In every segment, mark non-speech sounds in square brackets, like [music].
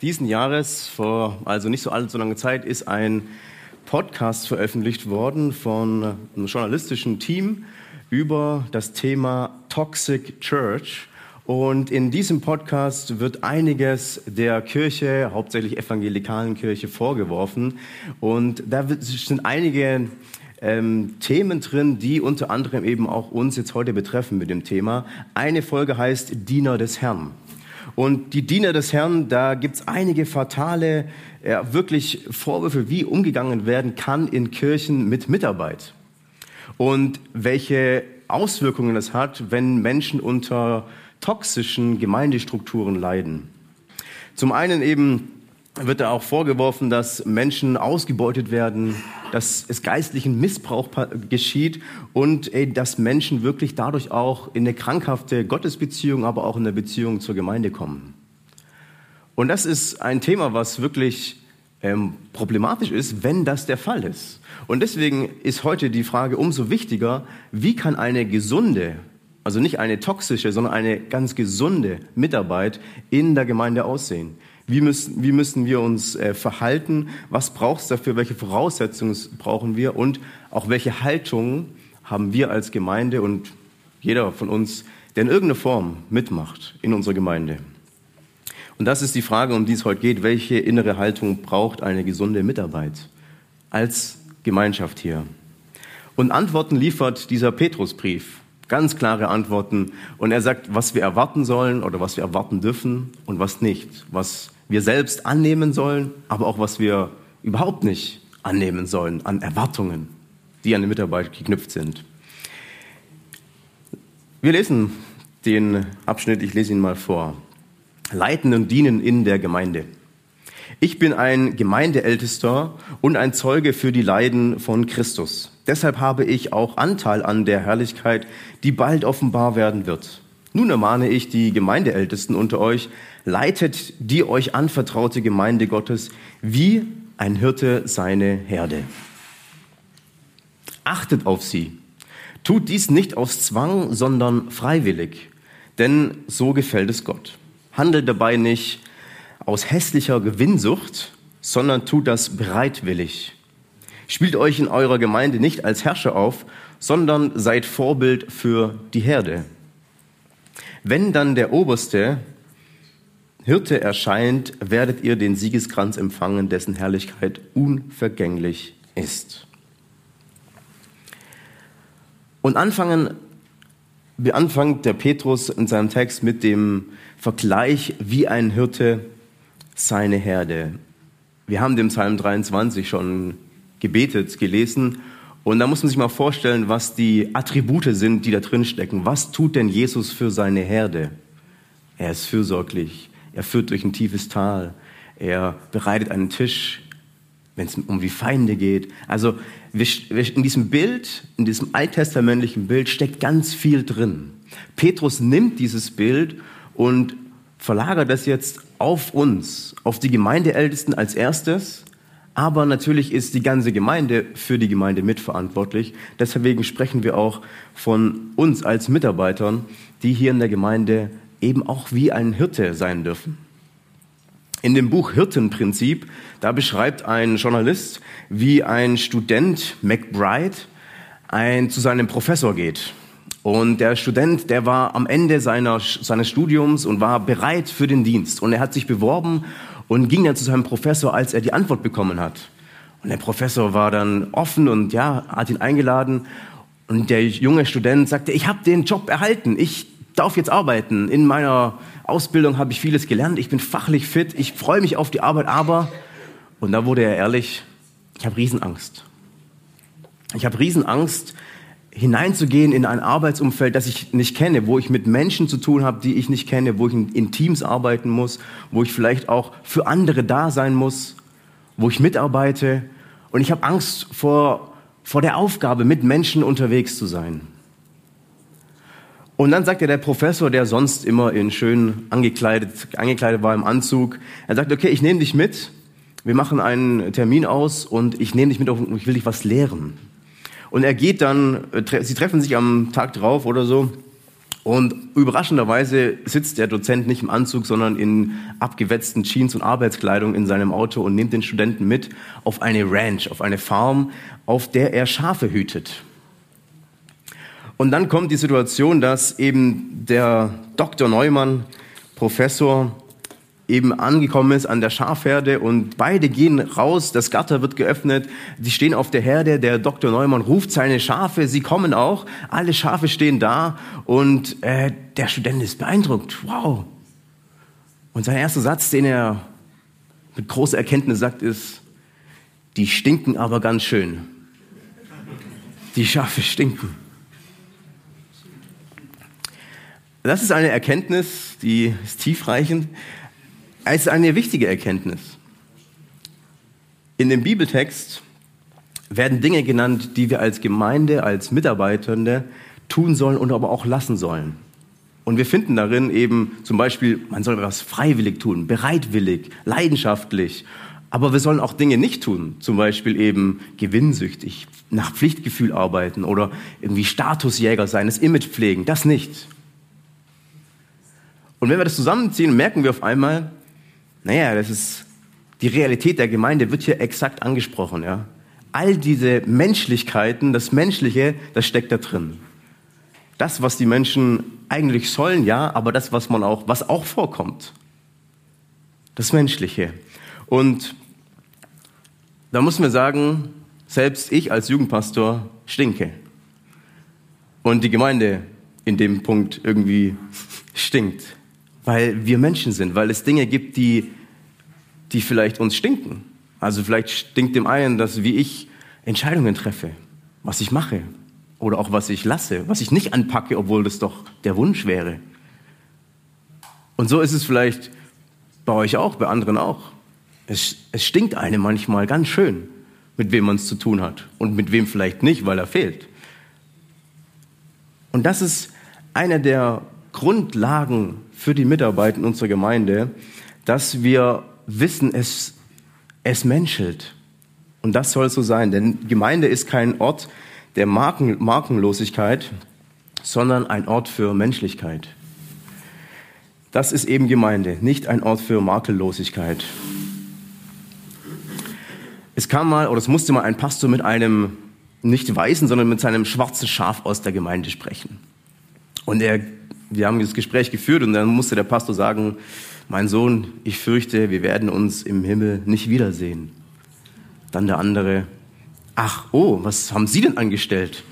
diesen Jahres, vor also nicht so allzu langer Zeit, ist ein Podcast veröffentlicht worden von einem journalistischen Team über das Thema Toxic Church. Und in diesem Podcast wird einiges der Kirche, hauptsächlich evangelikalen Kirche, vorgeworfen. Und da sind einige ähm, Themen drin, die unter anderem eben auch uns jetzt heute betreffen mit dem Thema. Eine Folge heißt Diener des Herrn. Und die Diener des Herrn, da gibt's einige fatale, ja, wirklich Vorwürfe, wie umgegangen werden kann in Kirchen mit Mitarbeit. Und welche Auswirkungen es hat, wenn Menschen unter toxischen Gemeindestrukturen leiden. Zum einen eben wird da auch vorgeworfen, dass Menschen ausgebeutet werden, dass es geistlichen Missbrauch geschieht und ey, dass Menschen wirklich dadurch auch in eine krankhafte Gottesbeziehung, aber auch in eine Beziehung zur Gemeinde kommen. Und das ist ein Thema, was wirklich ähm, problematisch ist, wenn das der Fall ist. Und deswegen ist heute die Frage umso wichtiger, wie kann eine gesunde, also nicht eine toxische, sondern eine ganz gesunde Mitarbeit in der Gemeinde aussehen? Wie müssen, wie müssen wir uns äh, verhalten? Was braucht es dafür? Welche Voraussetzungen brauchen wir? Und auch welche Haltung haben wir als Gemeinde und jeder von uns, der in irgendeiner Form mitmacht in unserer Gemeinde? Und das ist die Frage, um die es heute geht. Welche innere Haltung braucht eine gesunde Mitarbeit als Gemeinschaft hier? Und Antworten liefert dieser Petrusbrief. Ganz klare Antworten. Und er sagt, was wir erwarten sollen oder was wir erwarten dürfen und was nicht. Was wir selbst annehmen sollen, aber auch was wir überhaupt nicht annehmen sollen an Erwartungen, die an die Mitarbeit geknüpft sind. Wir lesen den Abschnitt, ich lese ihn mal vor. Leiten und dienen in der Gemeinde. Ich bin ein Gemeindeältester und ein Zeuge für die Leiden von Christus. Deshalb habe ich auch Anteil an der Herrlichkeit, die bald offenbar werden wird. Nun ermahne ich die Gemeindeältesten unter euch, leitet die euch anvertraute Gemeinde Gottes wie ein Hirte seine Herde. Achtet auf sie. Tut dies nicht aus Zwang, sondern freiwillig, denn so gefällt es Gott. Handelt dabei nicht aus hässlicher Gewinnsucht, sondern tut das bereitwillig. Spielt euch in eurer Gemeinde nicht als Herrscher auf, sondern seid Vorbild für die Herde. Wenn dann der Oberste Hirte erscheint, werdet ihr den Siegeskranz empfangen, dessen Herrlichkeit unvergänglich ist. Und anfangen, anfängt der Petrus in seinem Text mit dem Vergleich, wie ein Hirte seine Herde. Wir haben den Psalm 23 schon gebetet, gelesen. Und da muss man sich mal vorstellen, was die Attribute sind, die da drin stecken. Was tut denn Jesus für seine Herde? Er ist fürsorglich. Er führt durch ein tiefes Tal. Er bereitet einen Tisch, wenn es um die Feinde geht. Also in diesem Bild, in diesem alttestamentlichen Bild steckt ganz viel drin. Petrus nimmt dieses Bild und verlagert das jetzt auf uns, auf die Gemeindeältesten als erstes, aber natürlich ist die ganze Gemeinde für die Gemeinde mitverantwortlich. Deswegen sprechen wir auch von uns als Mitarbeitern, die hier in der Gemeinde eben auch wie ein Hirte sein dürfen. In dem Buch Hirtenprinzip, da beschreibt ein Journalist, wie ein Student McBride ein, zu seinem Professor geht. Und der Student, der war am Ende seiner, seines Studiums und war bereit für den Dienst. Und er hat sich beworben und ging dann zu seinem Professor, als er die Antwort bekommen hat. Und der Professor war dann offen und ja, hat ihn eingeladen. Und der junge Student sagte, ich habe den Job erhalten, ich darf jetzt arbeiten. In meiner Ausbildung habe ich vieles gelernt, ich bin fachlich fit, ich freue mich auf die Arbeit, aber, und da wurde er ehrlich, ich habe Riesenangst. Ich habe Riesenangst, hineinzugehen in ein Arbeitsumfeld, das ich nicht kenne, wo ich mit Menschen zu tun habe, die ich nicht kenne, wo ich in, Teams arbeiten muss, wo ich vielleicht auch für andere da sein muss, wo ich mitarbeite. Und ich habe Angst vor, vor der Aufgabe, mit Menschen unterwegs zu sein. Und dann sagt er der Professor, der sonst immer in schön angekleidet, angekleidet war im Anzug, er sagt, okay, ich nehme dich mit, wir machen einen Termin aus und ich nehme dich mit, ich will dich was lehren. Und er geht dann, äh, sie treffen sich am Tag drauf oder so. Und überraschenderweise sitzt der Dozent nicht im Anzug, sondern in abgewetzten Jeans und Arbeitskleidung in seinem Auto und nimmt den Studenten mit auf eine Ranch, auf eine Farm, auf der er Schafe hütet. Und dann kommt die Situation, dass eben der Dr. Neumann, Professor, eben angekommen ist an der Schafherde und beide gehen raus, das Gatter wird geöffnet, sie stehen auf der Herde, der Dr. Neumann ruft seine Schafe, sie kommen auch, alle Schafe stehen da und äh, der Student ist beeindruckt, wow. Und sein erster Satz, den er mit großer Erkenntnis sagt, ist, die stinken aber ganz schön. Die Schafe stinken. Das ist eine Erkenntnis, die ist tiefreichend. Es ist eine wichtige Erkenntnis. In dem Bibeltext werden Dinge genannt, die wir als Gemeinde, als Mitarbeitende tun sollen und aber auch lassen sollen. Und wir finden darin eben zum Beispiel, man soll was freiwillig tun, bereitwillig, leidenschaftlich. Aber wir sollen auch Dinge nicht tun, zum Beispiel eben gewinnsüchtig, nach Pflichtgefühl arbeiten oder irgendwie Statusjäger sein, das Image pflegen, das nicht. Und wenn wir das zusammenziehen, merken wir auf einmal, naja, das ist die Realität der Gemeinde wird hier exakt angesprochen, ja. All diese Menschlichkeiten, das Menschliche, das steckt da drin. Das, was die Menschen eigentlich sollen, ja, aber das, was man auch, was auch vorkommt. Das Menschliche. Und da muss man sagen, selbst ich als Jugendpastor stinke. Und die Gemeinde in dem Punkt irgendwie [laughs] stinkt. Weil wir Menschen sind, weil es Dinge gibt, die die vielleicht uns stinken. Also vielleicht stinkt dem einen, dass wie ich Entscheidungen treffe, was ich mache oder auch was ich lasse, was ich nicht anpacke, obwohl das doch der Wunsch wäre. Und so ist es vielleicht bei euch auch, bei anderen auch. Es, es stinkt einem manchmal ganz schön, mit wem man es zu tun hat und mit wem vielleicht nicht, weil er fehlt. Und das ist eine der Grundlagen für die Mitarbeit in unserer Gemeinde, dass wir wissen, es, es menschelt. Und das soll so sein, denn Gemeinde ist kein Ort der Marken, Markenlosigkeit, sondern ein Ort für Menschlichkeit. Das ist eben Gemeinde, nicht ein Ort für Makellosigkeit. Es kam mal, oder es musste mal ein Pastor mit einem nicht weißen, sondern mit seinem schwarzen Schaf aus der Gemeinde sprechen. Und er, wir haben das Gespräch geführt und dann musste der Pastor sagen, mein Sohn, ich fürchte, wir werden uns im Himmel nicht wiedersehen. Dann der andere, ach, oh, was haben Sie denn angestellt?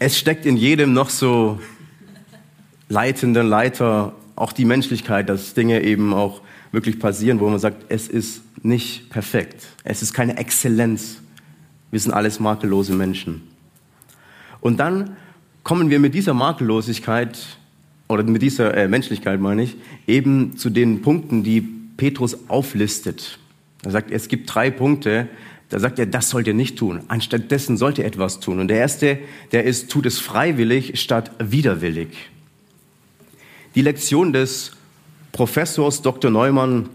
es steckt in jedem noch so leitenden Leiter auch die Menschlichkeit, dass Dinge eben auch wirklich passieren, wo man sagt, es ist nicht perfekt. Es ist keine Exzellenz. Wir sind alles makellose Menschen. Und dann kommen wir mit dieser Makellosigkeit oder mit dieser äh, Menschlichkeit meine ich, eben zu den Punkten, die Petrus auflistet. Er sagt, es gibt drei Punkte, da sagt er, das sollt ihr nicht tun. Anstattdessen sollt ihr etwas tun. Und der erste, der ist, tut es freiwillig statt widerwillig. Die Lektion des Professors Dr. Neumann,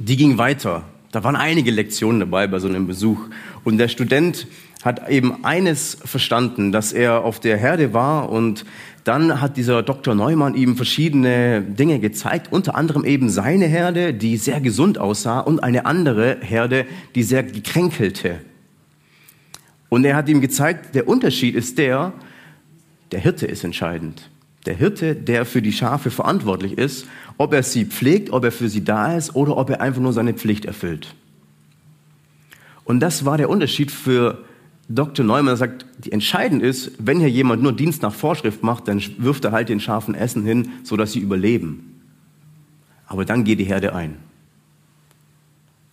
die ging weiter. Da waren einige Lektionen dabei bei so einem Besuch. Und der Student hat eben eines verstanden, dass er auf der Herde war und dann hat dieser Dr. Neumann ihm verschiedene Dinge gezeigt, unter anderem eben seine Herde, die sehr gesund aussah, und eine andere Herde, die sehr gekränkelte. Und er hat ihm gezeigt, der Unterschied ist der, der Hirte ist entscheidend. Der Hirte, der für die Schafe verantwortlich ist, ob er sie pflegt, ob er für sie da ist oder ob er einfach nur seine Pflicht erfüllt. Und das war der Unterschied für Dr. Neumann sagt, die entscheidend ist, wenn hier jemand nur Dienst nach Vorschrift macht, dann wirft er halt den Schafen Essen hin, sodass sie überleben. Aber dann geht die Herde ein.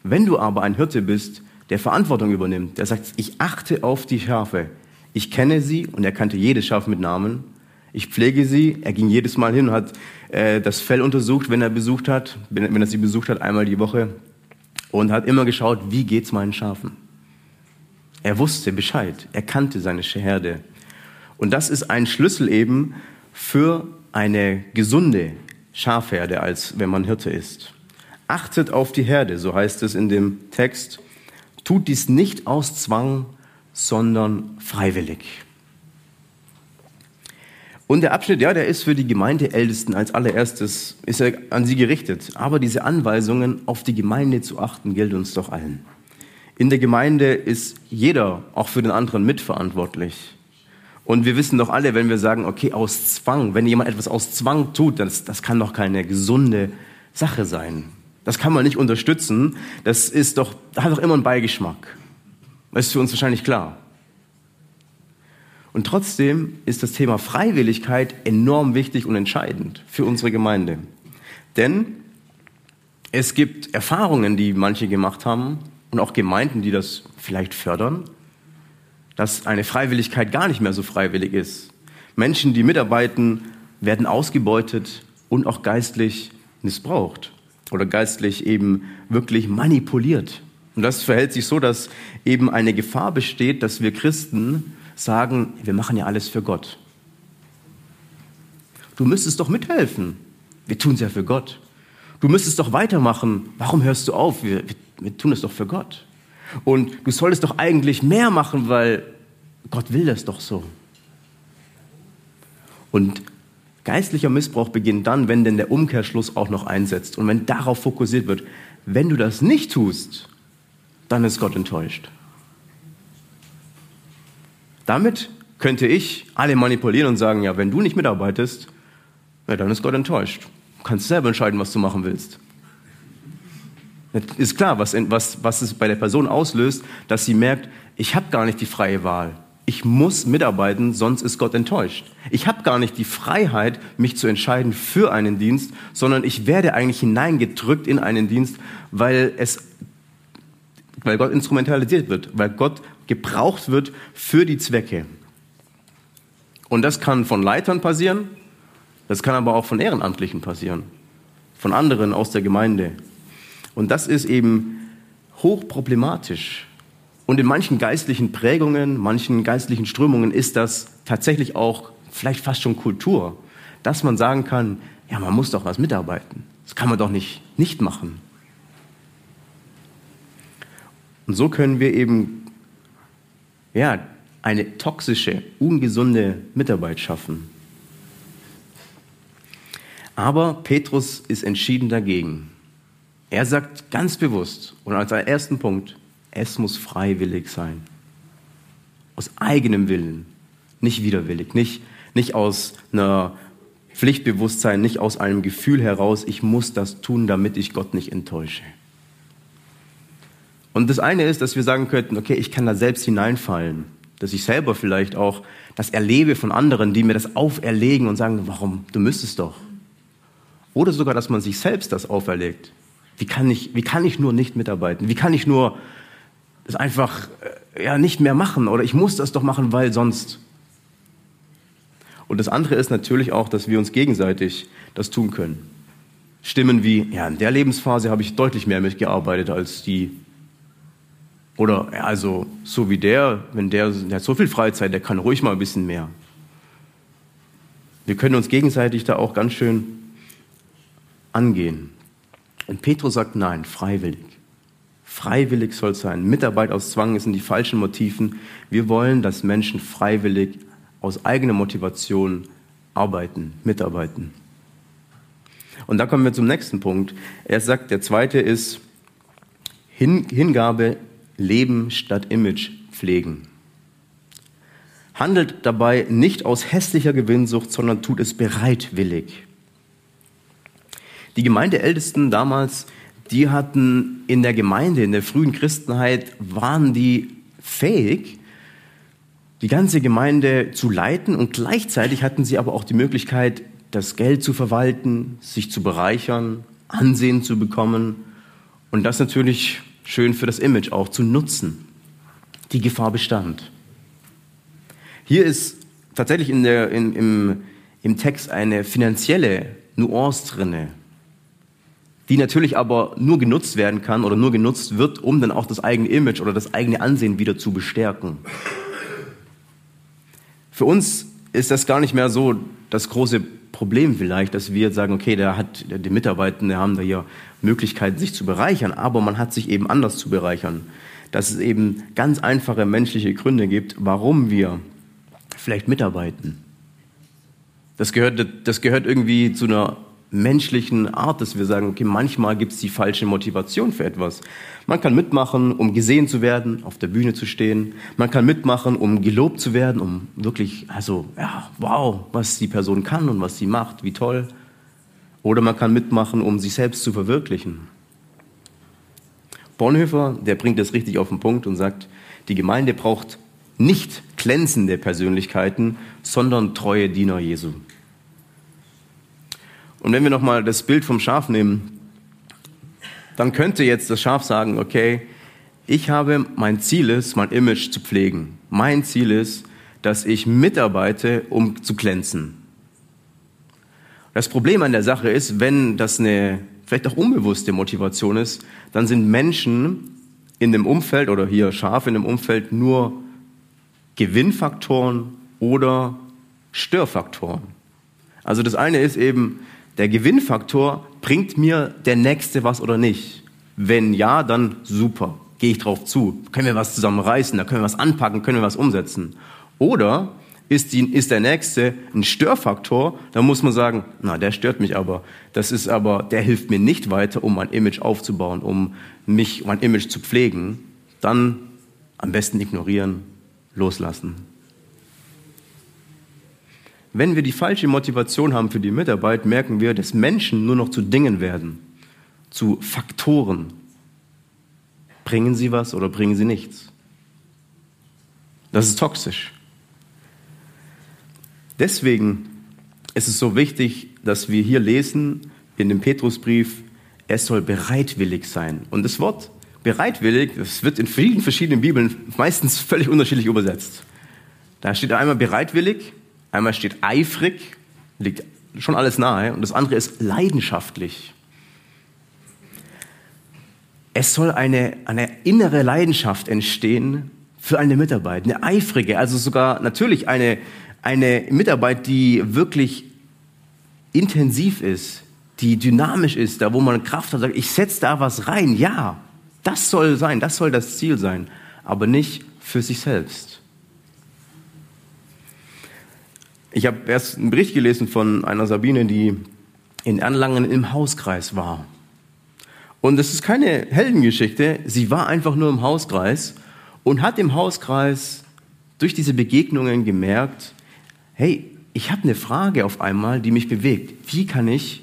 Wenn du aber ein Hirte bist, der Verantwortung übernimmt, der sagt, ich achte auf die Schafe. Ich kenne sie und er kannte jedes Schaf mit Namen. Ich pflege sie. Er ging jedes Mal hin und hat äh, das Fell untersucht, wenn er besucht hat, wenn, wenn er sie besucht hat, einmal die Woche. Und hat immer geschaut, wie geht's meinen Schafen. Er wusste Bescheid. Er kannte seine Herde. Und das ist ein Schlüssel eben für eine gesunde Schafherde, als wenn man Hirte ist. Achtet auf die Herde, so heißt es in dem Text. Tut dies nicht aus Zwang, sondern freiwillig. Und der Abschnitt, ja, der ist für die Gemeindeältesten als allererstes, ist er an sie gerichtet. Aber diese Anweisungen, auf die Gemeinde zu achten, gilt uns doch allen. In der Gemeinde ist jeder auch für den anderen mitverantwortlich. Und wir wissen doch alle, wenn wir sagen, okay, aus Zwang, wenn jemand etwas aus Zwang tut, das, das kann doch keine gesunde Sache sein. Das kann man nicht unterstützen. Das ist doch, hat doch immer einen Beigeschmack. Das ist für uns wahrscheinlich klar. Und trotzdem ist das Thema Freiwilligkeit enorm wichtig und entscheidend für unsere Gemeinde. Denn es gibt Erfahrungen, die manche gemacht haben und auch Gemeinden, die das vielleicht fördern, dass eine Freiwilligkeit gar nicht mehr so freiwillig ist. Menschen, die mitarbeiten, werden ausgebeutet und auch geistlich missbraucht oder geistlich eben wirklich manipuliert. Und das verhält sich so, dass eben eine Gefahr besteht, dass wir Christen sagen, wir machen ja alles für Gott. Du müsstest doch mithelfen. Wir tun es ja für Gott. Du müsstest doch weitermachen. Warum hörst du auf? Wir, wir, wir tun es doch für Gott. Und du solltest doch eigentlich mehr machen, weil Gott will das doch so. Und geistlicher Missbrauch beginnt dann, wenn denn der Umkehrschluss auch noch einsetzt und wenn darauf fokussiert wird. Wenn du das nicht tust, dann ist Gott enttäuscht. Damit könnte ich alle manipulieren und sagen, ja, wenn du nicht mitarbeitest, ja, dann ist Gott enttäuscht. Du kannst selber entscheiden, was du machen willst. Ist klar, was, was, was es bei der Person auslöst, dass sie merkt, ich habe gar nicht die freie Wahl. Ich muss mitarbeiten, sonst ist Gott enttäuscht. Ich habe gar nicht die Freiheit, mich zu entscheiden für einen Dienst, sondern ich werde eigentlich hineingedrückt in einen Dienst, weil es, weil Gott instrumentalisiert wird, weil Gott gebraucht wird für die Zwecke. Und das kann von Leitern passieren, das kann aber auch von Ehrenamtlichen passieren, von anderen aus der Gemeinde. Und das ist eben hochproblematisch. Und in manchen geistlichen Prägungen, manchen geistlichen Strömungen ist das tatsächlich auch vielleicht fast schon Kultur, dass man sagen kann, ja, man muss doch was mitarbeiten. Das kann man doch nicht nicht machen. Und so können wir eben ja, eine toxische, ungesunde Mitarbeit schaffen. Aber Petrus ist entschieden dagegen. Er sagt ganz bewusst und als ersten Punkt, es muss freiwillig sein. Aus eigenem Willen, nicht widerwillig, nicht, nicht aus einer Pflichtbewusstsein, nicht aus einem Gefühl heraus, ich muss das tun, damit ich Gott nicht enttäusche. Und das eine ist, dass wir sagen könnten, okay, ich kann da selbst hineinfallen, dass ich selber vielleicht auch das erlebe von anderen, die mir das auferlegen und sagen, warum, du müsstest doch. Oder sogar, dass man sich selbst das auferlegt. Wie kann ich, wie kann ich nur nicht mitarbeiten? Wie kann ich nur das einfach äh, ja, nicht mehr machen? Oder ich muss das doch machen, weil sonst. Und das andere ist natürlich auch, dass wir uns gegenseitig das tun können. Stimmen wie, ja, in der Lebensphase habe ich deutlich mehr mitgearbeitet als die oder also so wie der, wenn der, der hat so viel Freizeit, der kann ruhig mal ein bisschen mehr. Wir können uns gegenseitig da auch ganz schön angehen. Und Petrus sagt nein, freiwillig. Freiwillig soll es sein. Mitarbeit aus Zwang sind die falschen Motiven. Wir wollen, dass Menschen freiwillig aus eigener Motivation arbeiten, mitarbeiten. Und da kommen wir zum nächsten Punkt. Er sagt, der zweite ist Hingabe Leben statt Image pflegen. Handelt dabei nicht aus hässlicher Gewinnsucht, sondern tut es bereitwillig. Die Gemeindeältesten damals, die hatten in der Gemeinde, in der frühen Christenheit, waren die fähig, die ganze Gemeinde zu leiten und gleichzeitig hatten sie aber auch die Möglichkeit, das Geld zu verwalten, sich zu bereichern, Ansehen zu bekommen und das natürlich schön für das Image auch zu nutzen. Die Gefahr bestand. Hier ist tatsächlich in der, in, im, im Text eine finanzielle Nuance drinne, die natürlich aber nur genutzt werden kann oder nur genutzt wird, um dann auch das eigene Image oder das eigene Ansehen wieder zu bestärken. Für uns ist das gar nicht mehr so das große Problem vielleicht, dass wir sagen, okay, der hat, die Mitarbeitenden haben da hier Möglichkeiten, sich zu bereichern, aber man hat sich eben anders zu bereichern. Dass es eben ganz einfache menschliche Gründe gibt, warum wir vielleicht mitarbeiten. Das gehört, das gehört irgendwie zu einer menschlichen Art, dass wir sagen, okay, manchmal gibt es die falsche Motivation für etwas. Man kann mitmachen, um gesehen zu werden, auf der Bühne zu stehen. Man kann mitmachen, um gelobt zu werden, um wirklich, also, ja, wow, was die Person kann und was sie macht, wie toll. Oder man kann mitmachen, um sich selbst zu verwirklichen. Bonhoeffer, der bringt das richtig auf den Punkt und sagt, die Gemeinde braucht nicht glänzende Persönlichkeiten, sondern treue Diener Jesu. Und wenn wir nochmal das Bild vom Schaf nehmen, dann könnte jetzt das Schaf sagen, okay, ich habe, mein Ziel ist, mein Image zu pflegen. Mein Ziel ist, dass ich mitarbeite, um zu glänzen. Das Problem an der Sache ist, wenn das eine vielleicht auch unbewusste Motivation ist, dann sind Menschen in dem Umfeld oder hier Schafe in dem Umfeld nur Gewinnfaktoren oder Störfaktoren. Also das eine ist eben, der Gewinnfaktor, bringt mir der Nächste was oder nicht? Wenn ja, dann super, gehe ich drauf zu. Können wir was zusammen reißen, da können wir was anpacken, können wir was umsetzen. Oder ist, die, ist der Nächste ein Störfaktor, dann muss man sagen, na, der stört mich aber. Das ist aber, der hilft mir nicht weiter, um mein Image aufzubauen, um mich, mein Image zu pflegen. Dann am besten ignorieren, loslassen. Wenn wir die falsche Motivation haben für die Mitarbeit, merken wir, dass Menschen nur noch zu Dingen werden, zu Faktoren. Bringen sie was oder bringen sie nichts? Das ist toxisch. Deswegen ist es so wichtig, dass wir hier lesen in dem Petrusbrief, es soll bereitwillig sein. Und das Wort bereitwillig, das wird in vielen verschiedenen Bibeln meistens völlig unterschiedlich übersetzt. Da steht einmal bereitwillig Einmal steht eifrig, liegt schon alles nahe, und das andere ist leidenschaftlich. Es soll eine, eine innere Leidenschaft entstehen für eine Mitarbeit, eine eifrige, also sogar natürlich eine, eine Mitarbeit, die wirklich intensiv ist, die dynamisch ist, da wo man Kraft hat, sagt, ich setze da was rein, ja, das soll sein, das soll das Ziel sein, aber nicht für sich selbst. Ich habe erst einen Bericht gelesen von einer Sabine, die in Erlangen im Hauskreis war. Und es ist keine Heldengeschichte, sie war einfach nur im Hauskreis und hat im Hauskreis durch diese Begegnungen gemerkt, hey, ich habe eine Frage auf einmal, die mich bewegt. Wie kann ich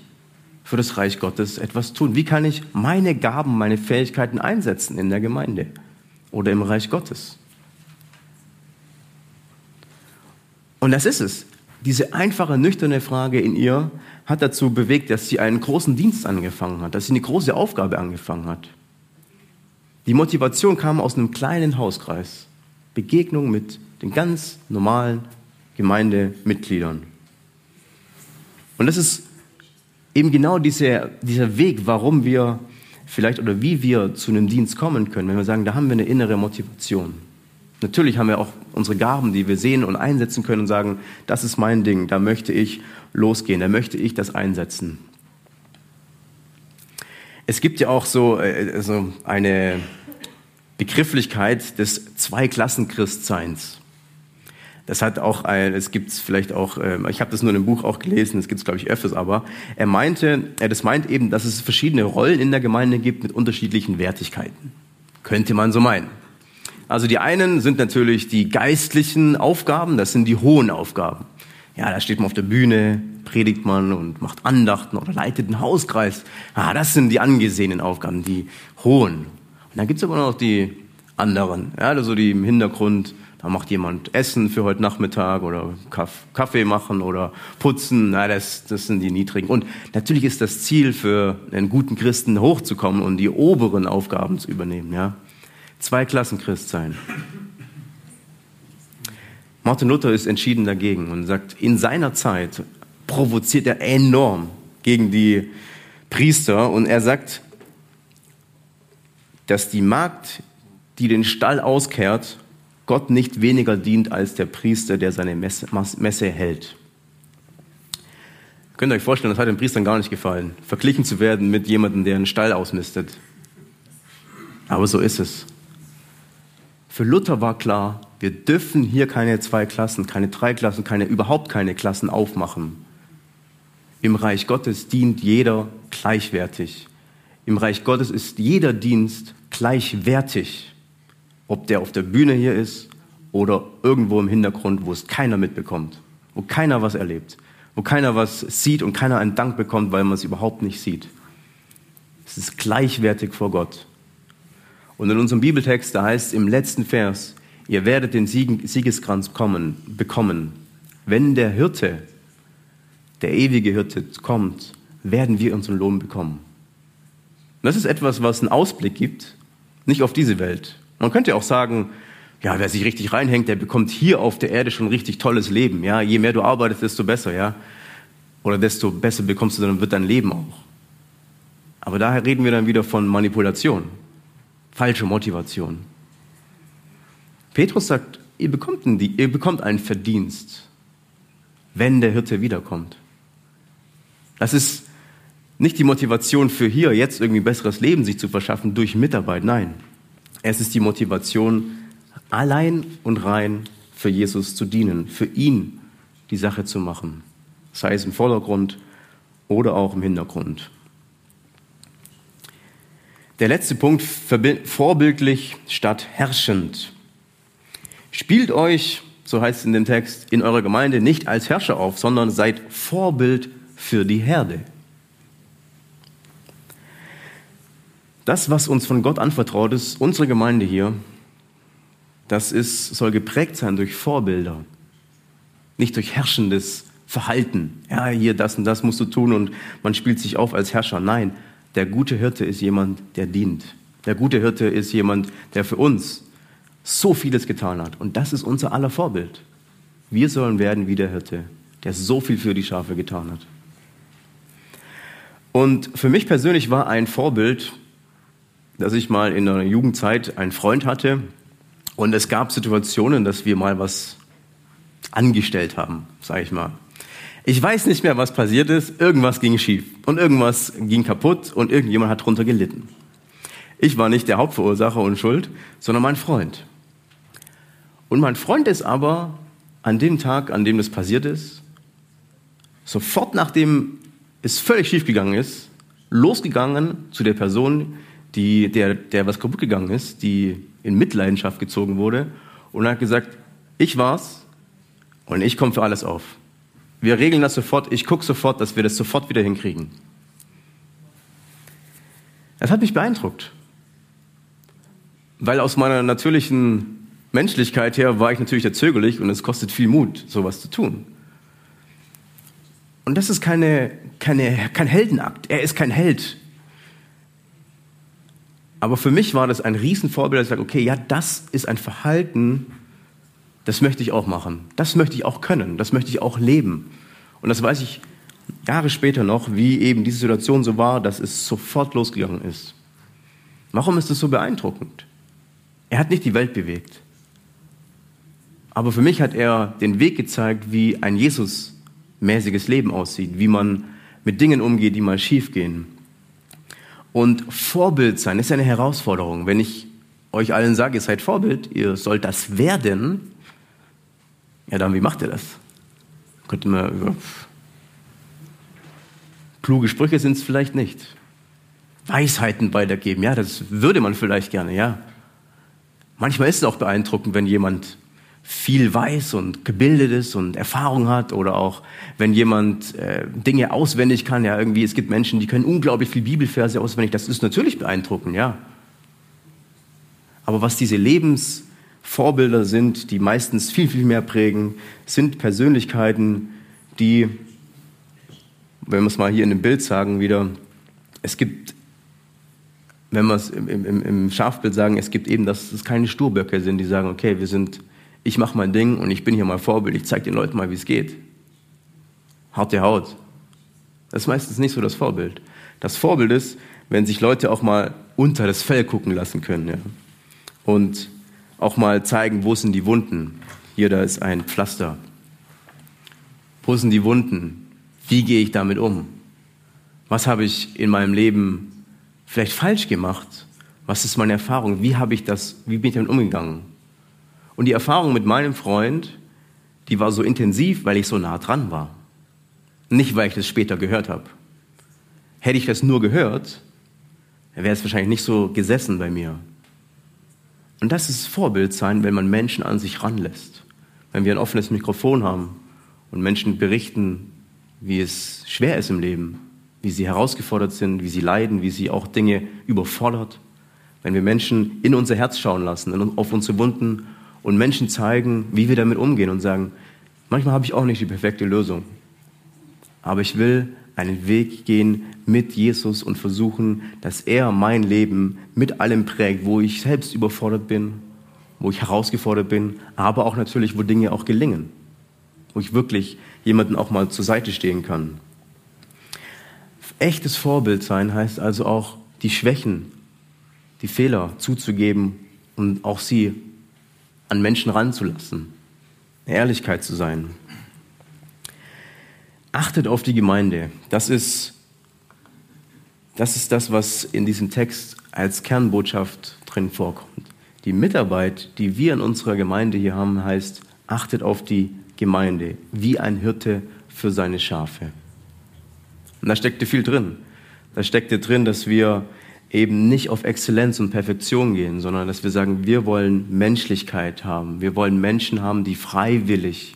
für das Reich Gottes etwas tun? Wie kann ich meine Gaben, meine Fähigkeiten einsetzen in der Gemeinde oder im Reich Gottes? Und das ist es. Diese einfache, nüchterne Frage in ihr hat dazu bewegt, dass sie einen großen Dienst angefangen hat, dass sie eine große Aufgabe angefangen hat. Die Motivation kam aus einem kleinen Hauskreis. Begegnung mit den ganz normalen Gemeindemitgliedern. Und das ist eben genau dieser, dieser Weg, warum wir vielleicht oder wie wir zu einem Dienst kommen können, wenn wir sagen, da haben wir eine innere Motivation. Natürlich haben wir auch unsere Gaben, die wir sehen und einsetzen können und sagen, das ist mein Ding, da möchte ich losgehen, da möchte ich das einsetzen. Es gibt ja auch so, äh, so eine Begrifflichkeit des Zweiklassenchristseins. Das hat auch, ein, es gibt es vielleicht auch, äh, ich habe das nur in einem Buch auch gelesen, das gibt es glaube ich öfters, aber er meinte, er das meint eben, dass es verschiedene Rollen in der Gemeinde gibt mit unterschiedlichen Wertigkeiten. Könnte man so meinen. Also die einen sind natürlich die geistlichen Aufgaben, das sind die hohen Aufgaben. Ja, da steht man auf der Bühne, predigt man und macht Andachten oder leitet einen Hauskreis. Ah, das sind die angesehenen Aufgaben, die hohen. Und dann gibt's aber noch die anderen, ja, also die im Hintergrund Da macht jemand Essen für heute Nachmittag oder Kaffee machen oder putzen. Na, das, das sind die niedrigen. Und natürlich ist das Ziel für einen guten Christen hochzukommen und die oberen Aufgaben zu übernehmen. Ja? Zwei Klassen Christ sein. Martin Luther ist entschieden dagegen und sagt, in seiner Zeit provoziert er enorm gegen die Priester und er sagt, dass die Magd, die den Stall auskehrt, Gott nicht weniger dient als der Priester, der seine Messe, Messe hält. Könnt ihr euch vorstellen, das hat den Priestern gar nicht gefallen, verglichen zu werden mit jemandem, der einen Stall ausmistet. Aber so ist es. Für Luther war klar, wir dürfen hier keine zwei Klassen, keine drei Klassen, keine, überhaupt keine Klassen aufmachen. Im Reich Gottes dient jeder gleichwertig. Im Reich Gottes ist jeder Dienst gleichwertig, ob der auf der Bühne hier ist oder irgendwo im Hintergrund, wo es keiner mitbekommt, wo keiner was erlebt, wo keiner was sieht und keiner einen Dank bekommt, weil man es überhaupt nicht sieht. Es ist gleichwertig vor Gott. Und in unserem Bibeltext, da heißt es im letzten Vers, ihr werdet den Siegeskranz kommen, bekommen. Wenn der Hirte, der ewige Hirte kommt, werden wir unseren Lohn bekommen. Und das ist etwas, was einen Ausblick gibt, nicht auf diese Welt. Man könnte auch sagen, ja, wer sich richtig reinhängt, der bekommt hier auf der Erde schon richtig tolles Leben. Ja, je mehr du arbeitest, desto besser, ja. Oder desto besser bekommst du dann wird dein Leben auch. Aber daher reden wir dann wieder von Manipulation, falsche Motivation. Petrus sagt, ihr bekommt, einen, ihr bekommt einen Verdienst, wenn der Hirte wiederkommt. Das ist nicht die Motivation für hier, jetzt irgendwie besseres Leben sich zu verschaffen durch Mitarbeit. Nein. Es ist die Motivation, allein und rein für Jesus zu dienen, für ihn die Sache zu machen. Sei es im Vordergrund oder auch im Hintergrund. Der letzte Punkt, vorbildlich statt herrschend. Spielt euch, so heißt es in dem Text, in eurer Gemeinde nicht als Herrscher auf, sondern seid Vorbild für die Herde. Das, was uns von Gott anvertraut ist, unsere Gemeinde hier, das ist, soll geprägt sein durch Vorbilder, nicht durch herrschendes Verhalten. Ja, hier das und das musst du tun und man spielt sich auf als Herrscher. Nein, der gute Hirte ist jemand, der dient. Der gute Hirte ist jemand, der für uns so vieles getan hat. Und das ist unser aller Vorbild. Wir sollen werden wie der Hirte, der so viel für die Schafe getan hat. Und für mich persönlich war ein Vorbild dass ich mal in der Jugendzeit einen Freund hatte und es gab Situationen, dass wir mal was angestellt haben, sage ich mal. Ich weiß nicht mehr, was passiert ist. Irgendwas ging schief und irgendwas ging kaputt und irgendjemand hat darunter gelitten. Ich war nicht der Hauptverursacher und Schuld, sondern mein Freund. Und mein Freund ist aber an dem Tag, an dem das passiert ist, sofort nachdem es völlig schief gegangen ist, losgegangen zu der Person, die, der, der was kaputt gegangen ist, die in Mitleidenschaft gezogen wurde und hat gesagt, ich war's und ich komme für alles auf. Wir regeln das sofort, ich gucke sofort, dass wir das sofort wieder hinkriegen. Das hat mich beeindruckt. Weil aus meiner natürlichen Menschlichkeit her war ich natürlich der zögerlich und es kostet viel Mut, sowas zu tun. Und das ist keine, keine, kein Heldenakt. Er ist kein Held. Aber für mich war das ein Riesenvorbild, dass ich sage, okay, ja, das ist ein Verhalten, das möchte ich auch machen. Das möchte ich auch können. Das möchte ich auch leben. Und das weiß ich Jahre später noch, wie eben diese Situation so war, dass es sofort losgegangen ist. Warum ist das so beeindruckend? Er hat nicht die Welt bewegt. Aber für mich hat er den Weg gezeigt, wie ein Jesus-mäßiges Leben aussieht, wie man mit Dingen umgeht, die mal schiefgehen. Und Vorbild sein ist eine Herausforderung. Wenn ich euch allen sage, ihr seid Vorbild, ihr sollt das werden, ja dann, wie macht ihr das? Könnte man über kluge Sprüche sind es vielleicht nicht. Weisheiten weitergeben, ja, das würde man vielleicht gerne, ja. Manchmal ist es auch beeindruckend, wenn jemand viel weiß und gebildet ist und Erfahrung hat oder auch wenn jemand äh, Dinge auswendig kann, ja irgendwie, es gibt Menschen, die können unglaublich viel Bibelverse auswendig, das ist natürlich beeindruckend, ja. Aber was diese Lebens, Vorbilder sind, die meistens viel, viel mehr prägen, sind Persönlichkeiten, die, wenn wir es mal hier in dem Bild sagen, wieder, es gibt, wenn wir es im, im, im Schafbild sagen, es gibt eben, dass es keine Sturböcke sind, die sagen, okay, wir sind, ich mache mein Ding und ich bin hier mal Vorbild, ich zeige den Leuten mal, wie es geht. Harte Haut. Das ist meistens nicht so das Vorbild. Das Vorbild ist, wenn sich Leute auch mal unter das Fell gucken lassen können. Ja. Und auch mal zeigen, wo sind die Wunden. Hier, da ist ein Pflaster. Wo sind die Wunden? Wie gehe ich damit um? Was habe ich in meinem Leben vielleicht falsch gemacht? Was ist meine Erfahrung? Wie habe ich das, wie bin ich damit umgegangen? Und die Erfahrung mit meinem Freund, die war so intensiv, weil ich so nah dran war. Nicht, weil ich das später gehört habe. Hätte ich das nur gehört, wäre es wahrscheinlich nicht so gesessen bei mir. Und das ist Vorbild sein, wenn man Menschen an sich ranlässt. Wenn wir ein offenes Mikrofon haben und Menschen berichten, wie es schwer ist im Leben, wie sie herausgefordert sind, wie sie leiden, wie sie auch Dinge überfordert. Wenn wir Menschen in unser Herz schauen lassen, auf unsere Wunden und Menschen zeigen, wie wir damit umgehen und sagen, manchmal habe ich auch nicht die perfekte Lösung, aber ich will einen Weg gehen mit Jesus und versuchen, dass er mein Leben mit allem prägt, wo ich selbst überfordert bin, wo ich herausgefordert bin, aber auch natürlich, wo Dinge auch gelingen, wo ich wirklich jemanden auch mal zur Seite stehen kann. Echtes Vorbild sein heißt also auch die Schwächen, die Fehler zuzugeben und auch sie an Menschen ranzulassen, Ehrlichkeit zu sein. Achtet auf die Gemeinde. Das ist, das ist das, was in diesem Text als Kernbotschaft drin vorkommt. Die Mitarbeit, die wir in unserer Gemeinde hier haben, heißt, achtet auf die Gemeinde, wie ein Hirte für seine Schafe. Und da steckte viel drin. Da steckte drin, dass wir eben nicht auf Exzellenz und Perfektion gehen, sondern dass wir sagen, wir wollen Menschlichkeit haben. Wir wollen Menschen haben, die freiwillig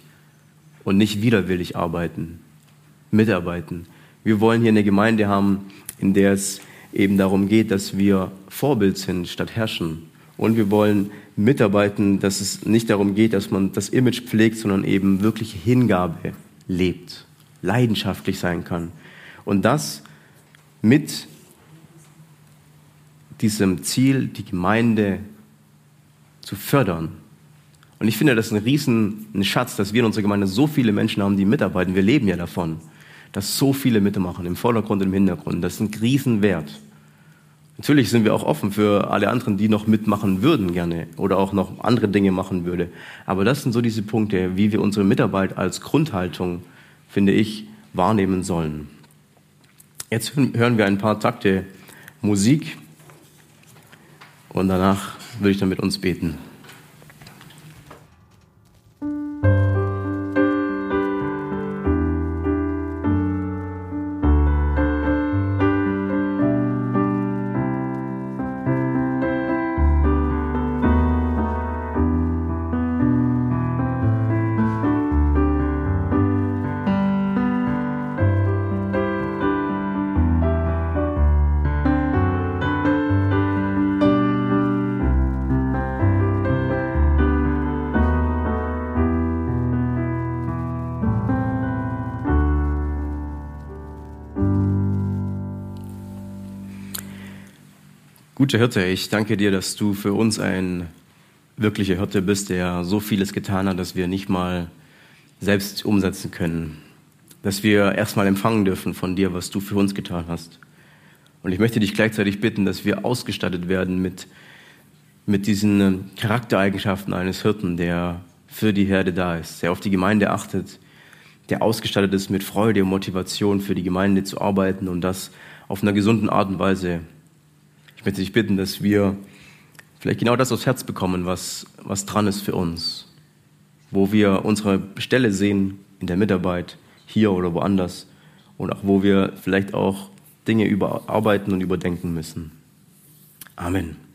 und nicht widerwillig arbeiten mitarbeiten. Wir wollen hier eine Gemeinde haben, in der es eben darum geht, dass wir Vorbild sind statt herrschen. Und wir wollen mitarbeiten, dass es nicht darum geht, dass man das Image pflegt, sondern eben wirklich Hingabe lebt, leidenschaftlich sein kann. Und das mit diesem Ziel, die Gemeinde zu fördern. Und ich finde, das ist ein riesen ein Schatz, dass wir in unserer Gemeinde so viele Menschen haben, die mitarbeiten. Wir leben ja davon dass so viele mitmachen, im Vordergrund und im Hintergrund. Das ist ein Riesenwert. Natürlich sind wir auch offen für alle anderen, die noch mitmachen würden gerne oder auch noch andere Dinge machen würde. Aber das sind so diese Punkte, wie wir unsere Mitarbeit als Grundhaltung, finde ich, wahrnehmen sollen. Jetzt hören wir ein paar Takte Musik und danach würde ich dann mit uns beten. Guter Hirte, ich danke dir, dass du für uns ein wirklicher Hirte bist, der so vieles getan hat, dass wir nicht mal selbst umsetzen können. Dass wir erstmal empfangen dürfen von dir, was du für uns getan hast. Und ich möchte dich gleichzeitig bitten, dass wir ausgestattet werden mit, mit diesen Charaktereigenschaften eines Hirten, der für die Herde da ist, der auf die Gemeinde achtet, der ausgestattet ist mit Freude und Motivation für die Gemeinde zu arbeiten und das auf einer gesunden Art und Weise möchte dich bitten, dass wir vielleicht genau das aufs Herz bekommen, was, was dran ist für uns. Wo wir unsere Stelle sehen in der Mitarbeit, hier oder woanders. Und auch wo wir vielleicht auch Dinge überarbeiten und überdenken müssen. Amen.